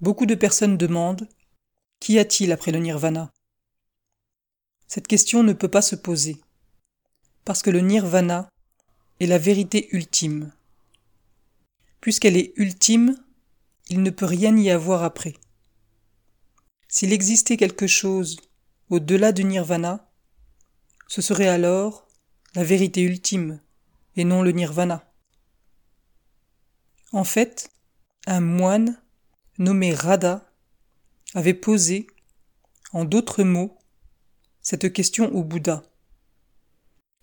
Beaucoup de personnes demandent Qu'y a-t-il après le nirvana? Cette question ne peut pas se poser, parce que le nirvana est la vérité ultime. Puisqu'elle est ultime, il ne peut rien y avoir après. S'il existait quelque chose au-delà du nirvana, ce serait alors la vérité ultime et non le nirvana. En fait, un moine nommé Radha avait posé, en d'autres mots, cette question au Bouddha.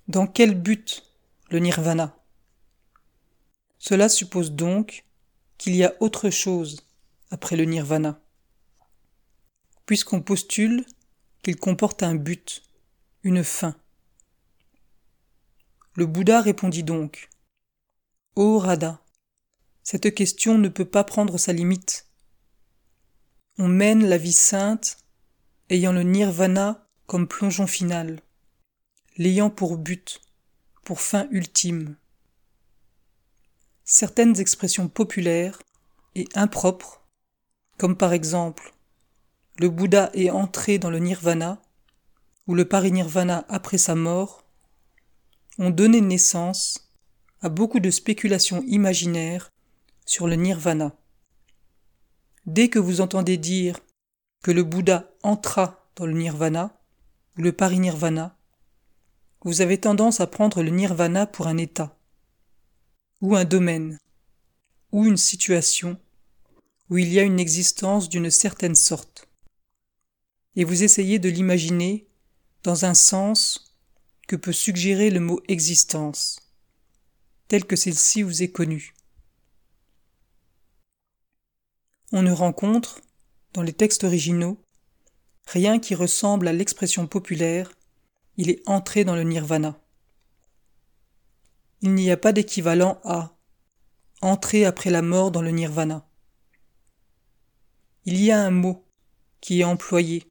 Dans quel but le nirvana? Cela suppose donc qu'il y a autre chose après le nirvana, puisqu'on postule qu'il comporte un but, une fin. Le Bouddha répondit donc Ô Radha, cette question ne peut pas prendre sa limite. On mène la vie sainte, ayant le nirvana comme plongeon final, l'ayant pour but, pour fin ultime. Certaines expressions populaires et impropres, comme par exemple le Bouddha est entré dans le nirvana ou le parinirvana après sa mort, ont donné naissance à beaucoup de spéculations imaginaires sur le nirvana. Dès que vous entendez dire que le Bouddha entra dans le nirvana ou le parinirvana, vous avez tendance à prendre le nirvana pour un état, ou un domaine, ou une situation où il y a une existence d'une certaine sorte. Et vous essayez de l'imaginer dans un sens que peut suggérer le mot existence, tel que celle-ci vous est connue. On ne rencontre, dans les textes originaux, rien qui ressemble à l'expression populaire il est entré dans le nirvana. Il n'y a pas d'équivalent à entrer après la mort dans le nirvana. Il y a un mot qui est employé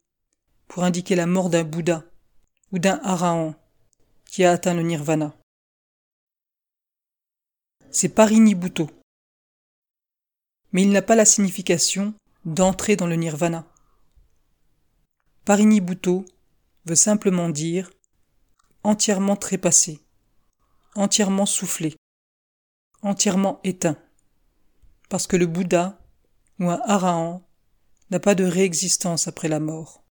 pour indiquer la mort d'un Bouddha ou d'un Arahan qui a atteint le nirvana. C'est Parinibhuto mais il n'a pas la signification d'entrer dans le nirvana. Parinibhuto veut simplement dire entièrement trépassé, entièrement soufflé, entièrement éteint, parce que le Bouddha ou un Arahan n'a pas de réexistence après la mort.